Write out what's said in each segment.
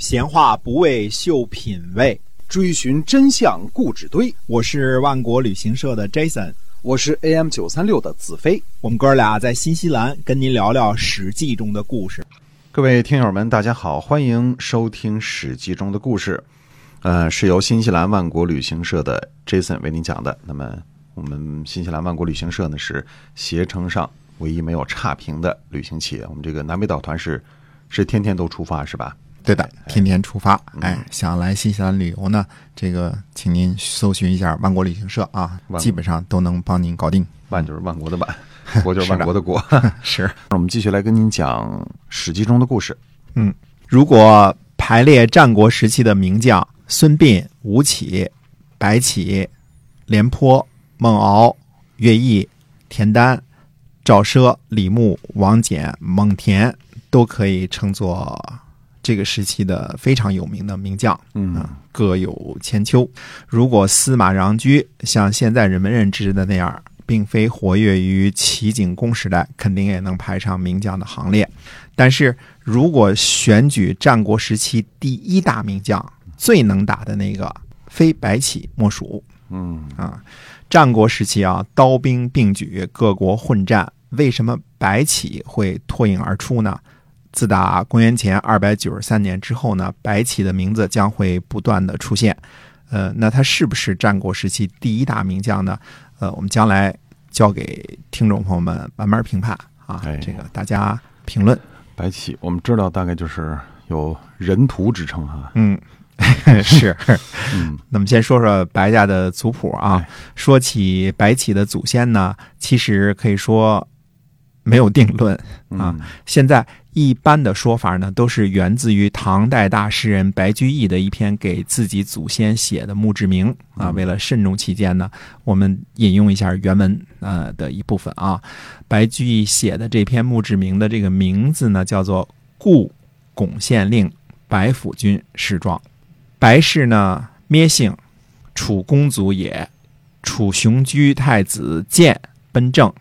闲话不为秀品味，追寻真相固执堆。我是万国旅行社的 Jason，我是 AM 九三六的子飞。我们哥俩在新西兰跟您聊聊《史记》中的故事。各位听友们，大家好，欢迎收听《史记》中的故事。呃，是由新西兰万国旅行社的 Jason 为您讲的。那么，我们新西兰万国旅行社呢是携程上唯一没有差评的旅行企业。我们这个南北岛团是是天天都出发，是吧？对的，天天出发。哎，想来新西兰旅游呢，这个请您搜寻一下万国旅行社啊，基本上都能帮您搞定。万就是万国的万，国就是万国的国。是。那我们继续来跟您讲《史记》中的故事。嗯，如果排列战国时期的名将。孙膑、吴起、白起、廉颇、孟敖、乐毅、田丹、赵奢、李牧、王翦、蒙恬，都可以称作这个时期的非常有名的名将。嗯，各有千秋。如果司马穰苴像现在人们认知的那样，并非活跃于齐景公时代，肯定也能排上名将的行列。但是如果选举战国时期第一大名将，最能打的那个非白起莫属。嗯啊，战国时期啊，刀兵并举，各国混战。为什么白起会脱颖而出呢？自打公元前二百九十三年之后呢，白起的名字将会不断的出现。呃，那他是不是战国时期第一大名将呢？呃，我们将来交给听众朋友们慢慢评判啊。这个大家评论。白起，我们知道大概就是有人屠之称哈。嗯。是，那么先说说白家的族谱啊。说起白起的祖先呢，其实可以说没有定论啊。现在一般的说法呢，都是源自于唐代大诗人白居易的一篇给自己祖先写的墓志铭啊。为了慎重起见呢，我们引用一下原文呃的一部分啊。白居易写的这篇墓志铭的这个名字呢，叫做《故巩县令白府君世状》。白氏呢，咩姓，楚公族也。楚雄居太子建奔正，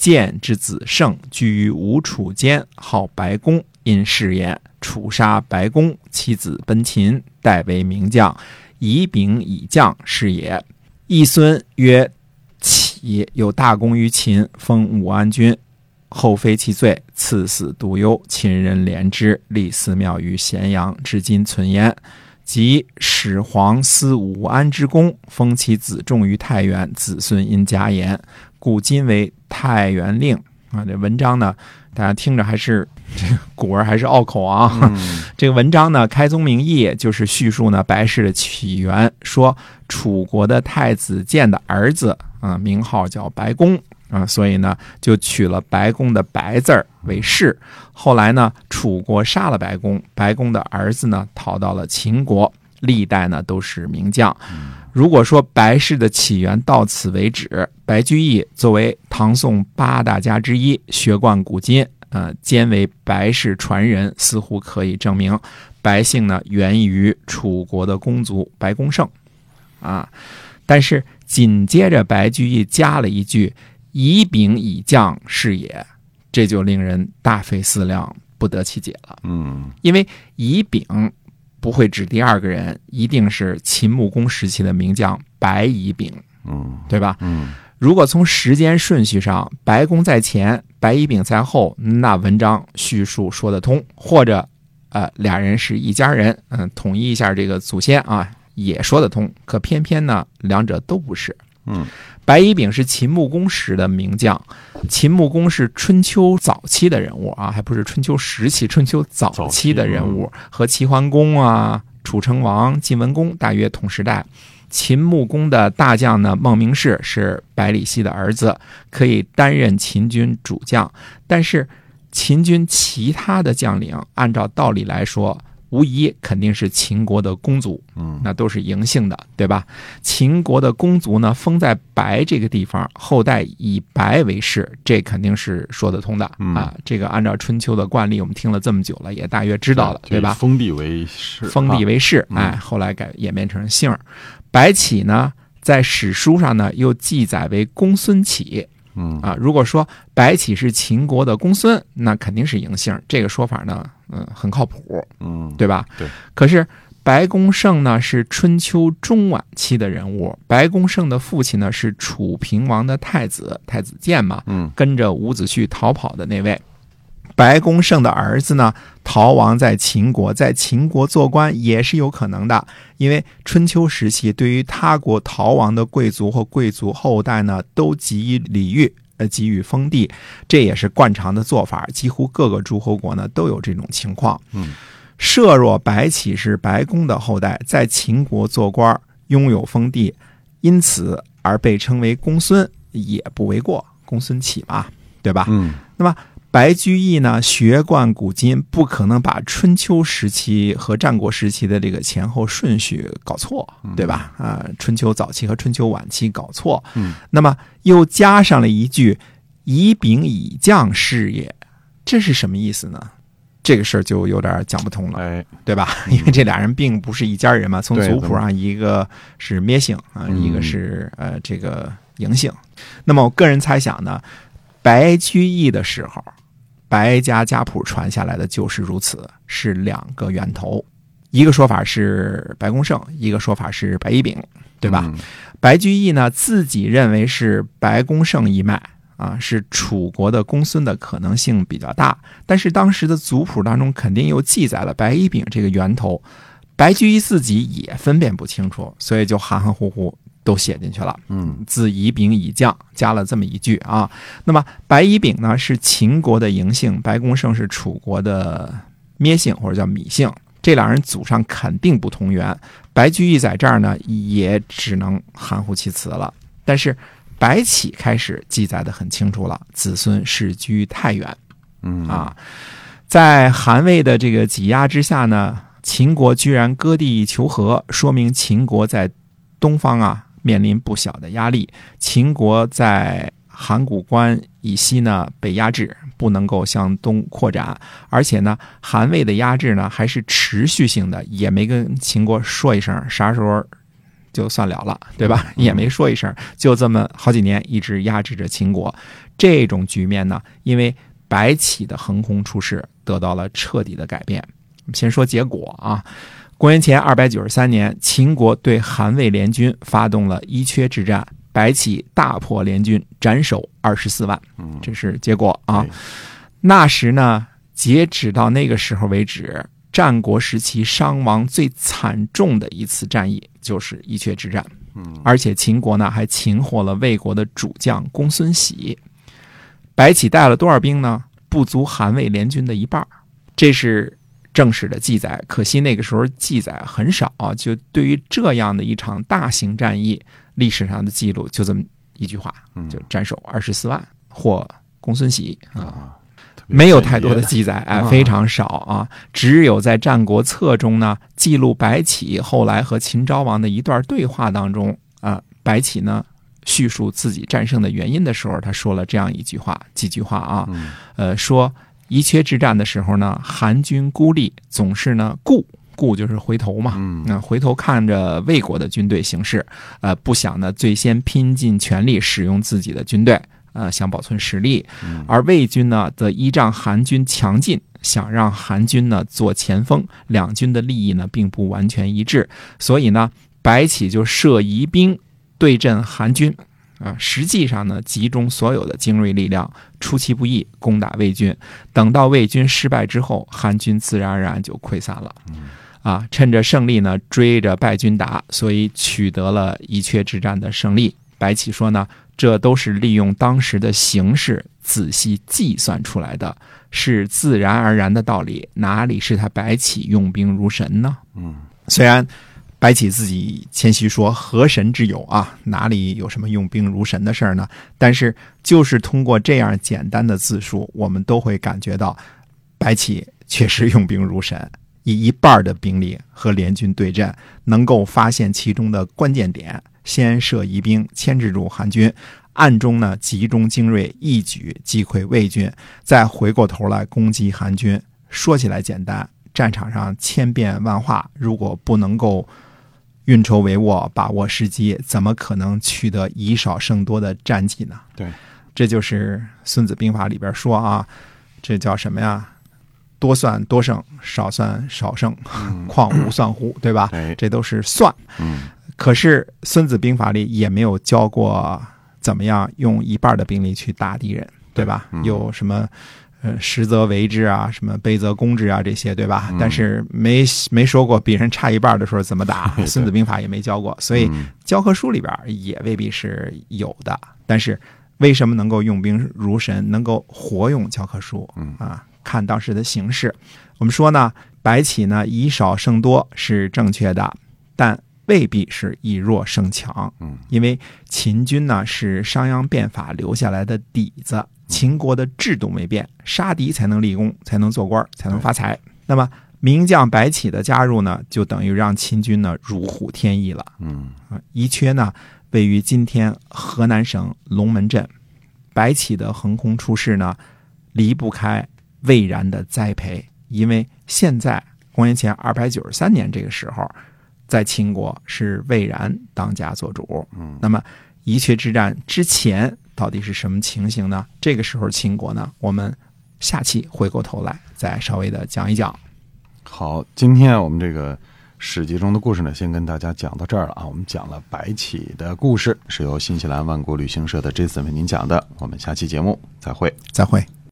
建之子胜居于吴楚间，号白公，因是也。楚杀白公，其子奔秦，代为名将。以丙以将是也。一孙曰启，有大功于秦，封武安君。后非其罪，赐死杜忧。秦人怜之，立寺庙于咸阳，至今存焉。即始皇思武安之功，封其子重于太原，子孙因家言，故今为太原令。啊，这文章呢，大家听着还是这个古文还是拗口啊。这个文章呢，开宗明义就是叙述呢白氏的起源，说楚国的太子建的儿子啊，名号叫白公。啊，所以呢，就取了白宫的“白”字儿为氏。后来呢，楚国杀了白宫，白宫的儿子呢逃到了秦国，历代呢都是名将。如果说白氏的起源到此为止，白居易作为唐宋八大家之一，学贯古今，呃，兼为白氏传人，似乎可以证明白姓呢源于楚国的公族白公胜。啊，但是紧接着白居易加了一句。乙丙乙将是也，这就令人大费思量，不得其解了。嗯，因为乙丙不会指第二个人，一定是秦穆公时期的名将白乙丙。嗯，对吧？嗯，如果从时间顺序上，白公在前，白乙丙在后，那文章叙述说得通；或者，呃，俩人是一家人，嗯，统一一下这个祖先啊，也说得通。可偏偏呢，两者都不是。嗯。白乙丙是秦穆公时的名将，秦穆公是春秋早期的人物啊，还不是春秋时期，春秋早期的人物，和齐桓公啊、楚成王、晋文公大约同时代。秦穆公的大将呢，孟明视是百里奚的儿子，可以担任秦军主将，但是秦军其他的将领，按照道理来说。无疑肯定是秦国的公族，嗯，那都是嬴姓的，对吧？秦国的公族呢，封在白这个地方，后代以白为氏，这肯定是说得通的啊。这个按照春秋的惯例，我们听了这么久了，也大约知道了，对吧？封地为氏，封地为氏，哎，后来改演变成姓儿。白起呢，在史书上呢又记载为公孙启，嗯啊。如果说白起是秦国的公孙，那肯定是嬴姓，这个说法呢，嗯，很靠谱，嗯，对吧？对。可是白公胜呢是春秋中晚期的人物，白公胜的父亲呢是楚平王的太子，太子建嘛，嗯跟着伍子胥逃跑的那位。白公胜的儿子呢，逃亡在秦国，在秦国做官也是有可能的，因为春秋时期对于他国逃亡的贵族或贵族后代呢，都给予礼遇，呃，给予封地，这也是惯常的做法，几乎各个诸侯国呢都有这种情况。嗯，设若白起是白公的后代，在秦国做官，拥有封地，因此而被称为公孙，也不为过。公孙起嘛，对吧？嗯白居易呢，学贯古今，不可能把春秋时期和战国时期的这个前后顺序搞错，对吧？啊，春秋早期和春秋晚期搞错。嗯，那么又加上了一句“以丙以将事也”，这是什么意思呢？这个事儿就有点讲不通了，哎，对吧？因为这俩人并不是一家人嘛，从族谱上一个是咩姓啊，嗯一个是呃这个嬴姓。那么我个人猜想呢，白居易的时候，白家家谱传下来的就是如此，是两个源头。一个说法是白公胜，一个说法是白一丙，对吧？嗯白居易呢自己认为是白公胜一脉啊，是楚国的公孙的可能性比较大。但是当时的族谱当中肯定又记载了白一丙这个源头，白居易自己也分辨不清楚，所以就含含糊糊都写进去了。嗯自乙丙乙将，加了这么一句啊。那么白乙丙呢是秦国的嬴姓，白公胜是楚国的咩姓或者叫芈姓，这两人祖上肯定不同源。白居易在这儿呢也只能含糊其辞了。但是白起开始记载的很清楚了，子孙世居太原。嗯啊，在韩魏的这个挤压之下呢，秦国居然割地求和，说明秦国在东方啊面临不小的压力。秦国在函谷关以西呢被压制，不能够向东扩展，而且呢，韩魏的压制呢还是持续性的，也没跟秦国说一声啥时候。就算了了，对吧？也没说一声，就这么好几年一直压制着秦国。这种局面呢，因为白起的横空出世得到了彻底的改变。我们先说结果啊，公元前二百九十三年，秦国对韩魏联军发动了伊阙之战，白起大破联军，斩首二十四万，嗯这是结果啊对。那时呢，截止到那个时候为止，战国时期伤亡最惨重的一次战役就是伊阙之战。嗯而且秦国呢还擒获了魏国的主将公孙喜。白起带了多少兵呢？不足韩魏联军的一半儿这是正史的记载。可惜那个时候记载很少啊，就对于这样的一场大型战役，历史上的记录就这么一句话，嗯就斩首二十四万，获公孙喜没有太多的记载，非常少啊。只有在《战国策》中呢，记录白起后来和秦昭王的一段对话当中啊，白起呢叙述自己战胜的原因的时候，他说了这样一句话，几句话啊，嗯呃，说宜阙之战的时候呢，韩军孤立，总是呢顾顾就是回头嘛，嗯那回头看着魏国的军队形势，呃，不想呢最先拼尽全力使用自己的军队，呃，想保存实力。嗯而魏军呢，则依仗韩军强劲，想让韩军呢做前锋，两军的利益呢并不完全一致，所以呢，白起就设疑兵对阵韩军。啊，实际上呢，集中所有的精锐力量，出其不意攻打魏军。等到魏军失败之后，韩军自然而然就溃散了。啊，趁着胜利呢，追着败军打，所以取得了伊阙之战的胜利。白起说呢，这都是利用当时的形势仔细计算出来的，是自然而然的道理，哪里是他白起用兵如神呢？嗯，虽然白起自己谦虚说何神之有啊，哪里有什么用兵如神的事儿呢？但是就是通过这样简单的自述，我们都会感觉到白起确实用兵如神。以一半的兵力和联军对阵，能够发现其中的关键点，先设疑兵，牵制住韩军，暗中呢集中精锐，一举击溃魏军，再回过头来攻击韩军。说起来简单，战场上千变万化，如果不能够运筹帷幄，把握时机，怎么可能取得以少胜多的战绩呢？对，这就是《孙子兵法》里边说啊，这叫什么呀？多算多胜，少算少胜，况无算乎？对吧？这都是算。嗯。可是《孙子兵法》里也没有教过怎么样用一半的兵力去打敌人，对吧？有什么呃实则为之啊，什么卑则攻之啊这些，对吧？但是没没说过比人差一半的时候怎么打，《孙子兵法》也没教过，所以教科书里边也未必是有的。但是为什么能够用兵如神，能够活用教科书？啊，看当时的形势。我们说呢，白起呢以少胜多是正确的，但。未必是以弱胜强，嗯，因为秦军呢是商鞅变法留下来的底子，秦国的制度没变，杀敌才能立功，才能做官，才能发财。那么名将白起的加入呢，就等于让秦军呢如虎添翼了，嗯啊，宜阙呢位于今天河南省龙门镇，白起的横空出世呢离不开魏然的栽培，因为现在公元前二百九十三年这个时候。在秦国是魏然当家做主，嗯，那么宜阙之战之前到底是什么情形呢？这个时候秦国呢，我们下期回过头来再稍微的讲一讲。好，今天我们这个史记中的故事呢，先跟大家讲到这儿了啊。我们讲了白起的故事，是由新西兰万国旅行社的 Jason 为您讲的。我们下期节目再会，再会。